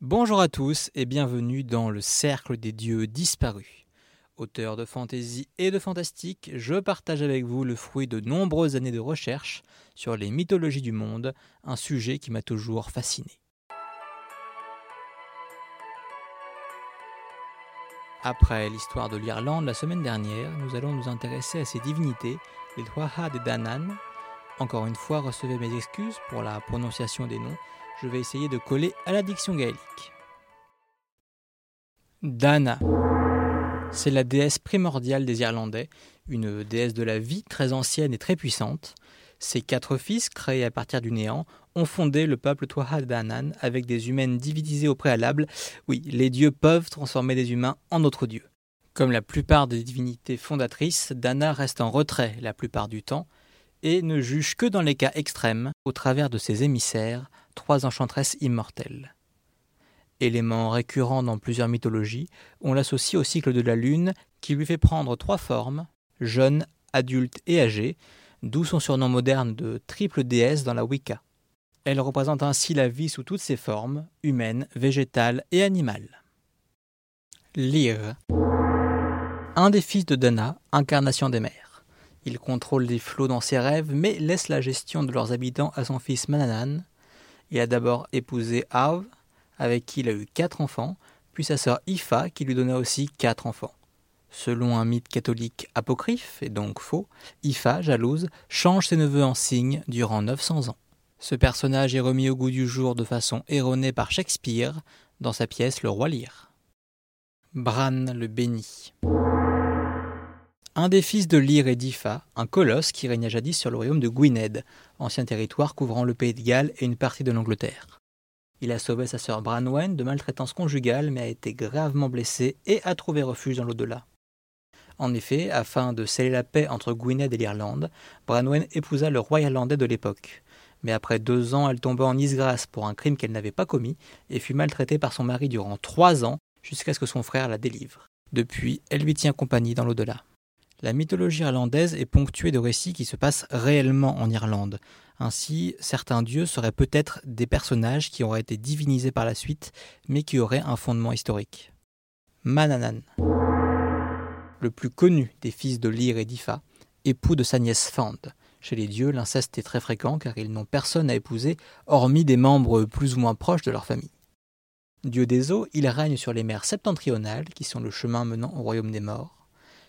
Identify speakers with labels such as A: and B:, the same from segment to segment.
A: Bonjour à tous et bienvenue dans le Cercle des Dieux disparus. Auteur de fantaisie et de fantastique, je partage avec vous le fruit de nombreuses années de recherche sur les mythologies du monde, un sujet qui m'a toujours fasciné. Après l'histoire de l'Irlande la semaine dernière, nous allons nous intéresser à ces divinités, les Tuatha de Danann. Encore une fois, recevez mes excuses pour la prononciation des noms, je vais essayer de coller à la diction gaélique. Dana. C'est la déesse primordiale des Irlandais, une déesse de la vie très ancienne et très puissante. Ses quatre fils, créés à partir du néant, ont fondé le peuple Tuatha Danann avec des humaines divisées au préalable. Oui, les dieux peuvent transformer des humains en autres dieux. Comme la plupart des divinités fondatrices, Dana reste en retrait la plupart du temps et ne juge que dans les cas extrêmes, au travers de ses émissaires, trois enchantresses immortelles. Élément récurrent dans plusieurs mythologies, on l'associe au cycle de la lune qui lui fait prendre trois formes, jeune, adulte et âgée, d'où son surnom moderne de triple déesse dans la Wicca. Elle représente ainsi la vie sous toutes ses formes, humaine, végétale et animale. Lyre. Un des fils de Dana, incarnation des mers. Il contrôle les flots dans ses rêves, mais laisse la gestion de leurs habitants à son fils Mananan. Il a d'abord épousé Arv, avec qui il a eu quatre enfants, puis sa sœur Ifa, qui lui donna aussi quatre enfants. Selon un mythe catholique apocryphe, et donc faux, Ifa, jalouse, change ses neveux en cygnes durant 900 ans. Ce personnage est remis au goût du jour de façon erronée par Shakespeare dans sa pièce Le Roi Lear. Bran le béni un des fils de Lyr et d'Ifa, un colosse qui régna jadis sur le royaume de Gwynedd, ancien territoire couvrant le pays de Galles et une partie de l'Angleterre. Il a sauvé sa sœur Branwen de maltraitance conjugale mais a été gravement blessé et a trouvé refuge dans l'au-delà. En effet, afin de sceller la paix entre Gwynedd et l'Irlande, Branwen épousa le roi irlandais de l'époque. Mais après deux ans, elle tomba en disgrâce pour un crime qu'elle n'avait pas commis et fut maltraitée par son mari durant trois ans jusqu'à ce que son frère la délivre. Depuis, elle lui tient compagnie dans l'au-delà. La mythologie irlandaise est ponctuée de récits qui se passent réellement en Irlande. Ainsi, certains dieux seraient peut-être des personnages qui auraient été divinisés par la suite, mais qui auraient un fondement historique. Mananan. Le plus connu des fils de Lyr et d'Ifa, époux de sa nièce Fand. Chez les dieux, l'inceste est très fréquent car ils n'ont personne à épouser, hormis des membres plus ou moins proches de leur famille. Dieu des eaux, il règne sur les mers septentrionales, qui sont le chemin menant au royaume des morts.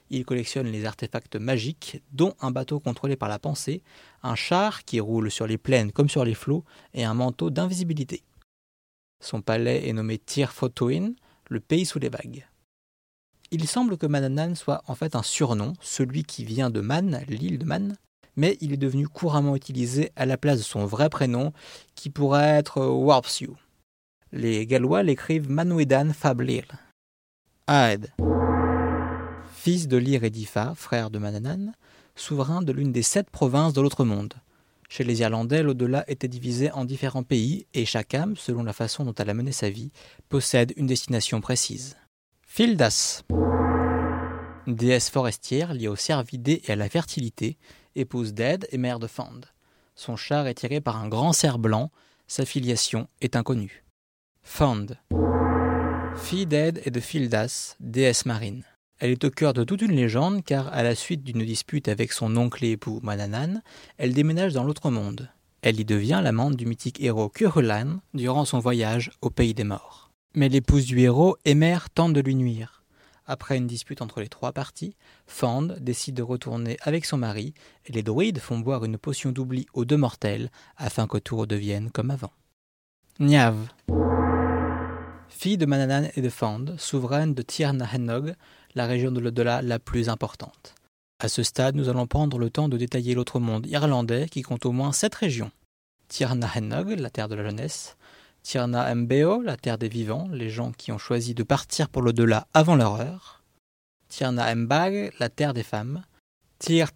A: Il collectionne les artefacts magiques, dont un bateau contrôlé par la pensée, un char qui roule sur les plaines comme sur les flots, et un manteau d'invisibilité. Son palais est nommé Tir Fotoin, le pays sous les vagues. Il semble que Mananan soit en fait un surnom, celui qui vient de Man, l'île de Man, mais il est devenu couramment utilisé à la place de son vrai prénom, qui pourrait être Warpsew. Les Gallois l'écrivent Manuedan Fablir. Aed fils de Lyr et frère de Mananan, souverain de l'une des sept provinces de l'autre monde. Chez les Irlandais, l'au-delà était divisé en différents pays et chaque âme, selon la façon dont elle a mené sa vie, possède une destination précise. Fildas. Déesse forestière liée aux cervidés et à la fertilité, épouse d'Ed et mère de Fand. Son char est tiré par un grand cerf blanc, sa filiation est inconnue. Fand. Fille d'Ed et de Fildas, déesse marine. Elle est au cœur de toute une légende car, à la suite d'une dispute avec son oncle et époux Mananan, elle déménage dans l'autre monde. Elle y devient l'amante du mythique héros Cuchulainn durant son voyage au pays des morts. Mais l'épouse du héros, Emer, tente de lui nuire. Après une dispute entre les trois parties, Fand décide de retourner avec son mari et les druides font boire une potion d'oubli aux deux mortels afin que tout redevienne comme avant. Niav. Fille de Mananan et de Fand, souveraine de Tir la région de l'au-delà la plus importante. À ce stade, nous allons prendre le temps de détailler l'autre monde irlandais qui compte au moins sept régions. Tirna Hennog, la terre de la jeunesse, Tirna Mbeo, la terre des vivants, les gens qui ont choisi de partir pour l'au-delà avant leur heure, Tirna Mbag, la terre des femmes, Tir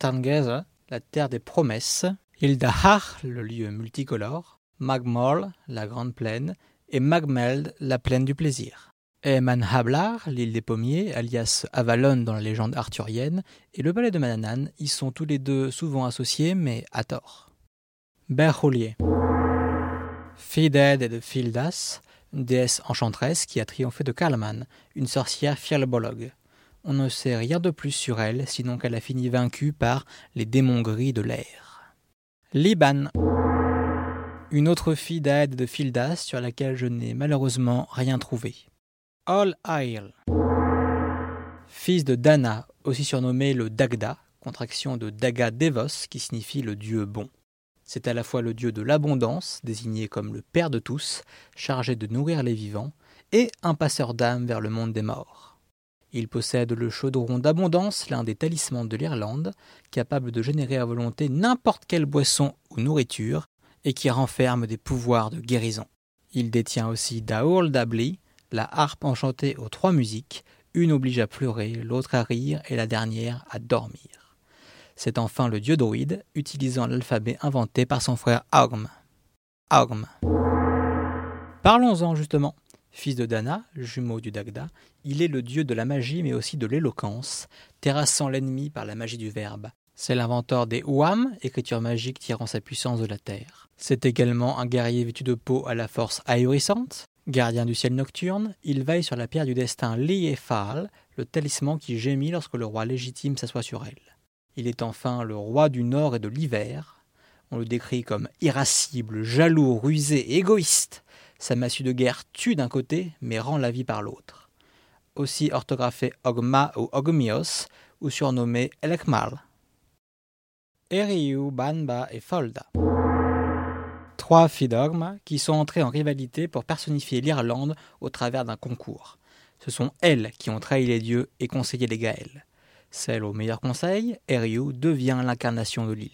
A: la terre des promesses, Ildahar, le lieu multicolore, Magmol, la grande plaine, et Magmeld, la plaine du plaisir. Et Manhablar, l'île des pommiers, alias Avalon dans la légende arthurienne, et le palais de Mananan y sont tous les deux souvent associés, mais à tort. Berholier. Fille et de Fildas, déesse enchanteresse qui a triomphé de Kalman, une sorcière fialbologue. On ne sait rien de plus sur elle, sinon qu'elle a fini vaincue par les démons gris de l'air. Liban. Une autre fille d'Aed de Fildas sur laquelle je n'ai malheureusement rien trouvé. All Isle. Fils de Dana, aussi surnommé le Dagda, contraction de Daga Devos qui signifie le dieu bon. C'est à la fois le dieu de l'abondance, désigné comme le père de tous, chargé de nourrir les vivants, et un passeur d'âmes vers le monde des morts. Il possède le chaudron d'abondance, l'un des talismans de l'Irlande, capable de générer à volonté n'importe quelle boisson ou nourriture, et qui renferme des pouvoirs de guérison. Il détient aussi Daoul Dabli, la harpe enchantée aux trois musiques, une oblige à pleurer, l'autre à rire et la dernière à dormir. C'est enfin le dieu druide, utilisant l'alphabet inventé par son frère Augm. Augm. Parlons-en justement. Fils de Dana, jumeau du Dagda, il est le dieu de la magie mais aussi de l'éloquence, terrassant l'ennemi par la magie du verbe. C'est l'inventeur des Ouam, écriture magique tirant sa puissance de la terre. C'est également un guerrier vêtu de peau à la force ahurissante, Gardien du ciel nocturne, il veille sur la pierre du destin Liefal, le talisman qui gémit lorsque le roi légitime s'assoit sur elle. Il est enfin le roi du nord et de l'hiver. On le décrit comme irascible, jaloux, rusé égoïste. Sa massue de guerre tue d'un côté, mais rend la vie par l'autre. Aussi orthographié Ogma ou Ogmios, ou surnommé Elekmal. Eriu, Banba et Folda trois filles qui sont entrées en rivalité pour personnifier l'Irlande au travers d'un concours. Ce sont elles qui ont trahi les dieux et conseillé les Gaëls. Celle au meilleur conseil, Eriu, devient l'incarnation de l'île.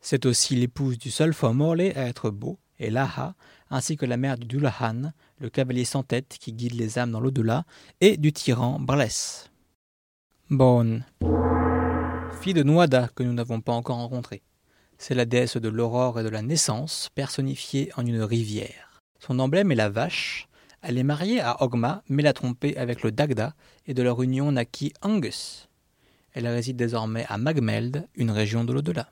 A: C'est aussi l'épouse du seul Fomorle à être beau, et Laha, ainsi que la mère du Dullahan, le cavalier sans tête qui guide les âmes dans l'au-delà, et du tyran Brless. Bonne. Fille de Nuada que nous n'avons pas encore rencontrée. C'est la déesse de l'aurore et de la naissance, personnifiée en une rivière. Son emblème est la vache. Elle est mariée à Ogma, mais l'a trompée avec le Dagda, et de leur union naquit Angus. Elle réside désormais à Magmeld, une région de l'au-delà.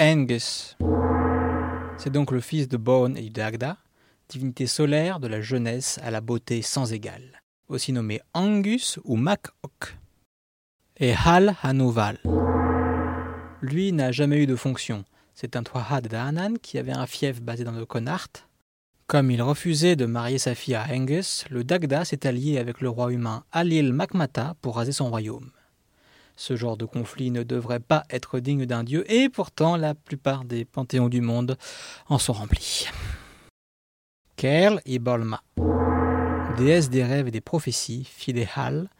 A: Angus. C'est donc le fils de Bone et du Dagda, divinité solaire de la jeunesse à la beauté sans égale, aussi nommé Angus ou Mac-Ok. Et Hal Hanoval. Lui n'a jamais eu de fonction. C'est un Twahad d'Anan qui avait un fief basé dans le Connacht. Comme il refusait de marier sa fille à Angus, le Dagda s'est allié avec le roi humain Alil Makmata pour raser son royaume. Ce genre de conflit ne devrait pas être digne d'un dieu, et pourtant la plupart des panthéons du monde en sont remplis. Kerl et Bolma. Déesse des rêves et des prophéties, fille des Hal,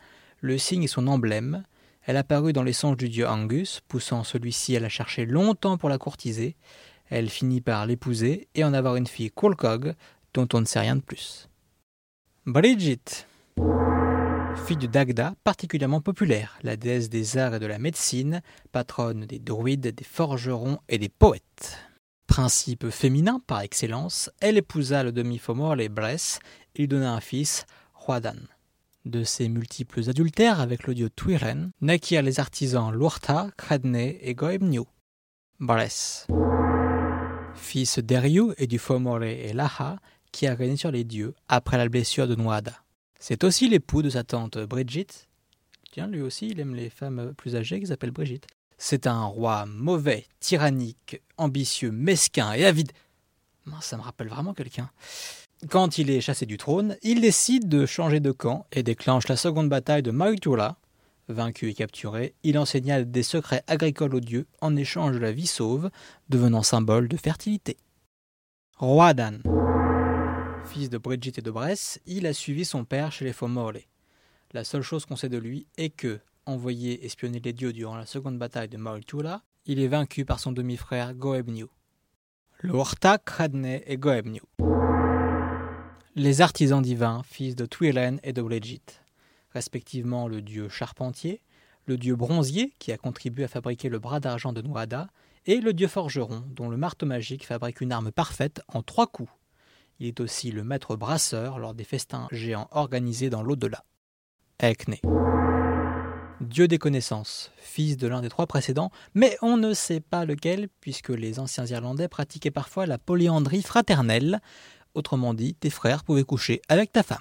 A: le signe est son emblème, elle apparut dans les songes du dieu Angus, poussant celui-ci à la chercher longtemps pour la courtiser. Elle finit par l'épouser et en avoir une fille Kulkog, dont on ne sait rien de plus. Brigitte Fille de Dagda, particulièrement populaire, la déesse des arts et de la médecine, patronne des druides, des forgerons et des poètes. Principe féminin par excellence, elle épousa le demi-fomor les Bress et lui donna un fils, Roadan. De ces multiples adultères avec le dieu Twiren naquirent les artisans Luarta, Kredne et Goemniu. Bress. Fils d'Eriu et du Fomore et Laha, qui a régné sur les dieux après la blessure de Nuada. C'est aussi l'époux de sa tante Brigitte. Tiens, lui aussi, il aime les femmes plus âgées qui s'appellent Brigitte. C'est un roi mauvais, tyrannique, ambitieux, mesquin et avide. Ça me rappelle vraiment quelqu'un. Quand il est chassé du trône, il décide de changer de camp et déclenche la seconde bataille de Mautula. Vaincu et capturé, il enseigna des secrets agricoles aux dieux en échange de la vie sauve, devenant symbole de fertilité. Roi Dan. Fils de Brigitte et de Bresse, il a suivi son père chez les Fomorle. La seule chose qu'on sait de lui est que, envoyé espionner les dieux durant la seconde bataille de Mautula, il est vaincu par son demi-frère Goebniu. Le et Goebniu les artisans divins, fils de Twilen et de Brigitte, respectivement le dieu charpentier, le dieu bronzier qui a contribué à fabriquer le bras d'argent de Nuada, et le dieu forgeron dont le marteau magique fabrique une arme parfaite en trois coups. Il est aussi le maître brasseur lors des festins géants organisés dans l'au-delà. Ekne. Dieu des connaissances, fils de l'un des trois précédents, mais on ne sait pas lequel, puisque les anciens Irlandais pratiquaient parfois la polyandrie fraternelle, autrement dit, tes frères pouvaient coucher avec ta femme.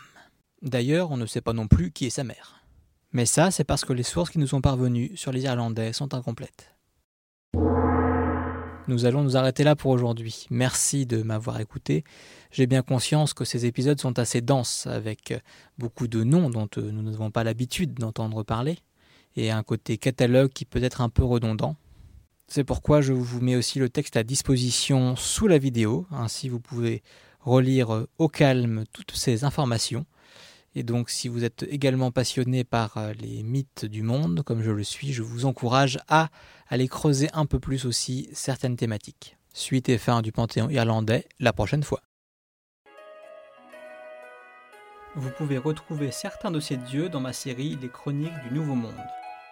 A: D'ailleurs, on ne sait pas non plus qui est sa mère. Mais ça, c'est parce que les sources qui nous sont parvenues sur les Irlandais sont incomplètes. Nous allons nous arrêter là pour aujourd'hui. Merci de m'avoir écouté. J'ai bien conscience que ces épisodes sont assez denses, avec beaucoup de noms dont euh, nous n'avons pas l'habitude d'entendre parler, et un côté catalogue qui peut être un peu redondant. C'est pourquoi je vous mets aussi le texte à disposition sous la vidéo, ainsi vous pouvez relire euh, au calme toutes ces informations. Et donc si vous êtes également passionné par euh, les mythes du monde, comme je le suis, je vous encourage à aller creuser un peu plus aussi certaines thématiques. Suite et fin du panthéon irlandais la prochaine fois. Vous pouvez retrouver certains de ces dieux dans ma série Les Chroniques du Nouveau Monde.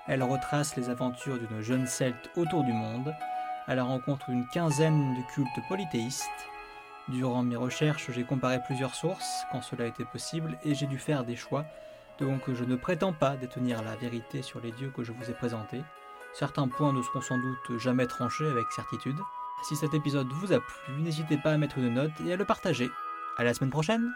A: Elle retrace les aventures d'une jeune celte autour du monde, à la rencontre d'une quinzaine de cultes polythéistes, Durant mes recherches, j'ai comparé plusieurs sources quand cela était possible et j'ai dû faire des choix, donc je ne prétends pas détenir la vérité sur les dieux que je vous ai présentés. Certains points ne seront sans doute jamais tranchés avec certitude. Si cet épisode vous a plu, n'hésitez pas à mettre une note et à le partager. À la semaine prochaine